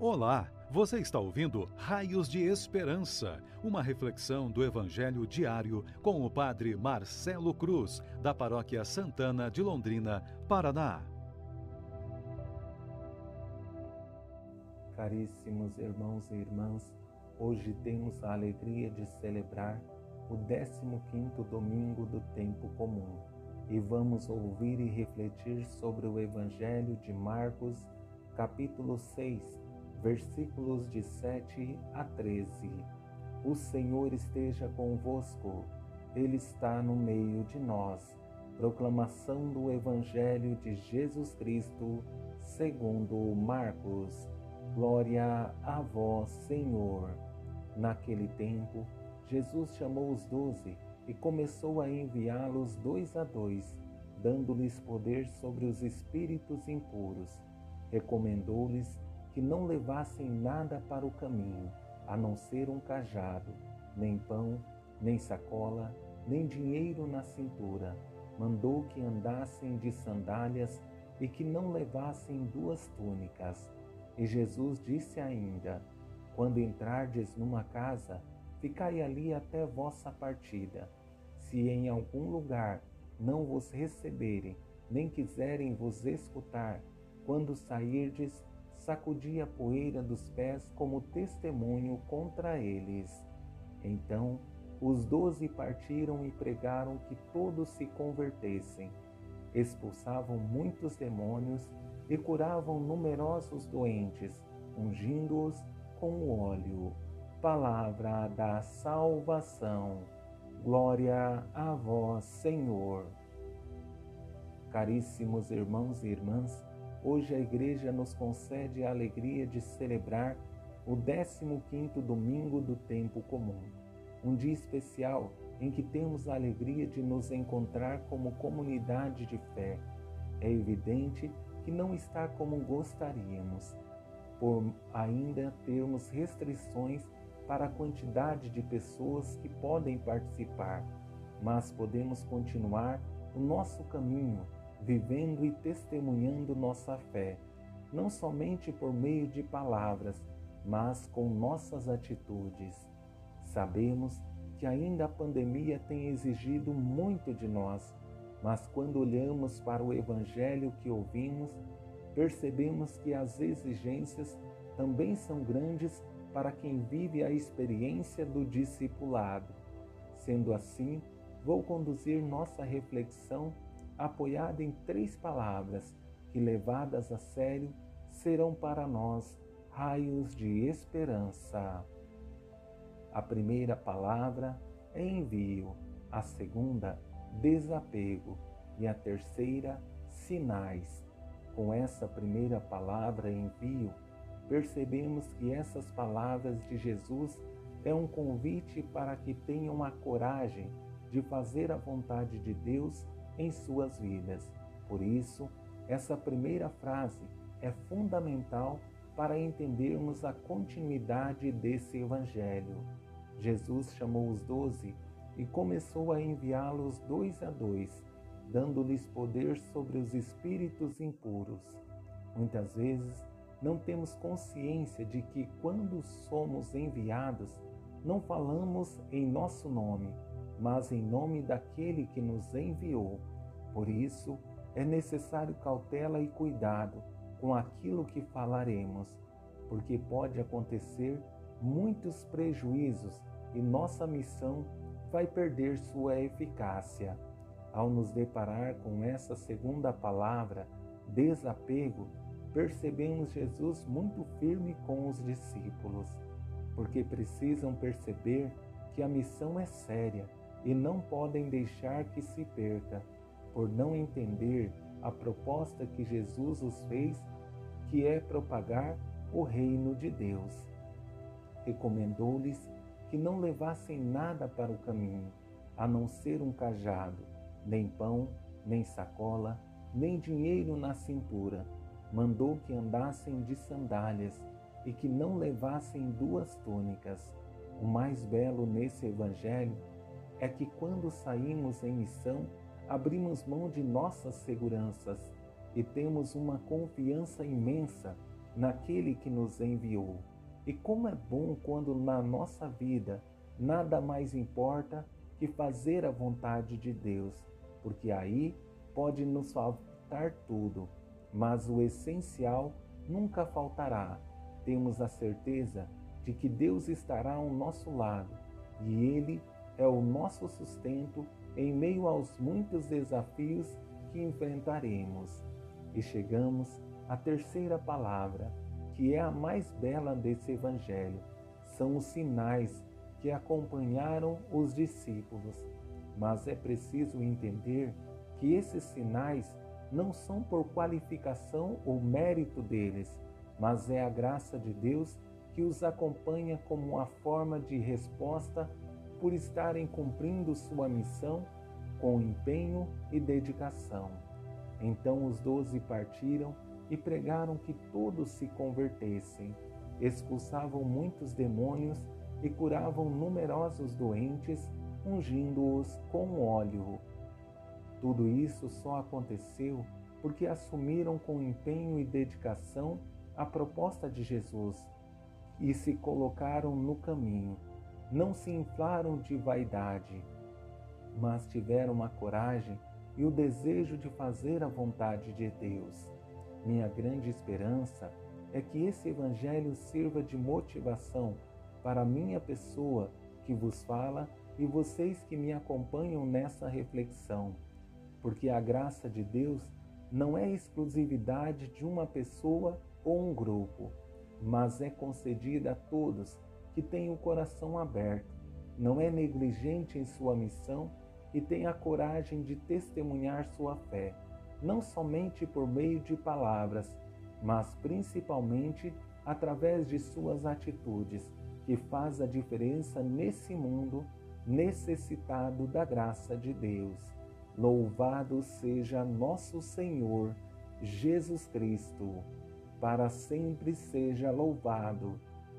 Olá, você está ouvindo Raios de Esperança, uma reflexão do Evangelho diário com o Padre Marcelo Cruz, da Paróquia Santana de Londrina, Paraná. Caríssimos irmãos e irmãs, hoje temos a alegria de celebrar o 15º domingo do tempo comum e vamos ouvir e refletir sobre o Evangelho de Marcos, capítulo 6, versículos de 7 a 13. O Senhor esteja convosco, Ele está no meio de nós. Proclamação do Evangelho de Jesus Cristo, segundo Marcos. Glória a vós, Senhor. Naquele tempo, Jesus chamou os doze e começou a enviá-los dois a dois, dando-lhes poder sobre os espíritos impuros. Recomendou-lhes que não levassem nada para o caminho, a não ser um cajado, nem pão, nem sacola, nem dinheiro na cintura. Mandou que andassem de sandálias e que não levassem duas túnicas. E Jesus disse ainda: Quando entrardes numa casa, ficai ali até vossa partida. Se em algum lugar não vos receberem, nem quiserem vos escutar, quando sairdes, sacudi a poeira dos pés como testemunho contra eles. Então os doze partiram e pregaram que todos se convertessem. Expulsavam muitos demônios e curavam numerosos doentes, ungindo-os com o óleo. Palavra da salvação. Glória a vós, Senhor. Caríssimos irmãos e irmãs, Hoje a Igreja nos concede a alegria de celebrar o 15º domingo do tempo comum, um dia especial em que temos a alegria de nos encontrar como comunidade de fé. É evidente que não está como gostaríamos, por ainda termos restrições para a quantidade de pessoas que podem participar, mas podemos continuar o nosso caminho vivendo e testemunhando nossa fé, não somente por meio de palavras, mas com nossas atitudes. Sabemos que ainda a pandemia tem exigido muito de nós, mas quando olhamos para o Evangelho que ouvimos, percebemos que as exigências também são grandes para quem vive a experiência do discipulado. Sendo assim, vou conduzir nossa reflexão apoiada em três palavras que, levadas a sério, serão para nós raios de esperança. A primeira palavra é envio, a segunda, desapego e a terceira, sinais. Com essa primeira palavra, envio, percebemos que essas palavras de Jesus é um convite para que tenham a coragem de fazer a vontade de Deus em suas vidas. Por isso, essa primeira frase é fundamental para entendermos a continuidade desse Evangelho. Jesus chamou os doze e começou a enviá-los dois a dois, dando-lhes poder sobre os espíritos impuros. Muitas vezes não temos consciência de que, quando somos enviados, não falamos em nosso nome, mas em nome daquele que nos enviou. Por isso, é necessário cautela e cuidado com aquilo que falaremos, porque pode acontecer muitos prejuízos e nossa missão vai perder sua eficácia. Ao nos deparar com essa segunda palavra, desapego, percebemos Jesus muito firme com os discípulos, porque precisam perceber que a missão é séria e não podem deixar que se perca, por não entender a proposta que Jesus os fez, que é propagar o reino de Deus. Recomendou-lhes que não levassem nada para o caminho, a não ser um cajado, nem pão, nem sacola, nem dinheiro na cintura. Mandou que andassem de sandálias e que não levassem duas túnicas. O mais belo nesse evangelho é que quando saímos em missão, abrimos mão de nossas seguranças e temos uma confiança imensa naquele que nos enviou. E como é bom quando na nossa vida nada mais importa que fazer a vontade de Deus, porque aí pode nos faltar tudo, mas o essencial nunca faltará. Temos a certeza de que Deus estará ao nosso lado e Ele é o nosso sustento em meio aos muitos desafios que enfrentaremos. E chegamos à terceira palavra, que é a mais bela desse Evangelho. São os sinais que acompanharam os discípulos. Mas é preciso entender que esses sinais não são por qualificação ou mérito deles, mas é a graça de Deus que os acompanha como uma forma de resposta por estarem cumprindo sua missão com empenho e dedicação. Então os doze partiram e pregaram que todos se convertessem, expulsavam muitos demônios e curavam numerosos doentes, ungindo-os com óleo. Tudo isso só aconteceu porque assumiram com empenho e dedicação a proposta de Jesus e se colocaram no caminho. Não se inflaram de vaidade, mas tiveram a coragem e o desejo de fazer a vontade de Deus. Minha grande esperança é que esse Evangelho sirva de motivação para a minha pessoa que vos fala e vocês que me acompanham nessa reflexão, porque a graça de Deus não é exclusividade de uma pessoa ou um grupo mas é concedida a todos que têm o coração aberto, não é negligente em sua missão e tem a coragem de testemunhar sua fé, não somente por meio de palavras, mas principalmente através de suas atitudes, que faz a diferença nesse mundo necessitado da graça de Deus. Louvado seja nosso Senhor Jesus Cristo para sempre seja louvado.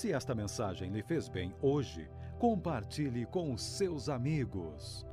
Se esta mensagem lhe fez bem hoje, compartilhe com os seus amigos.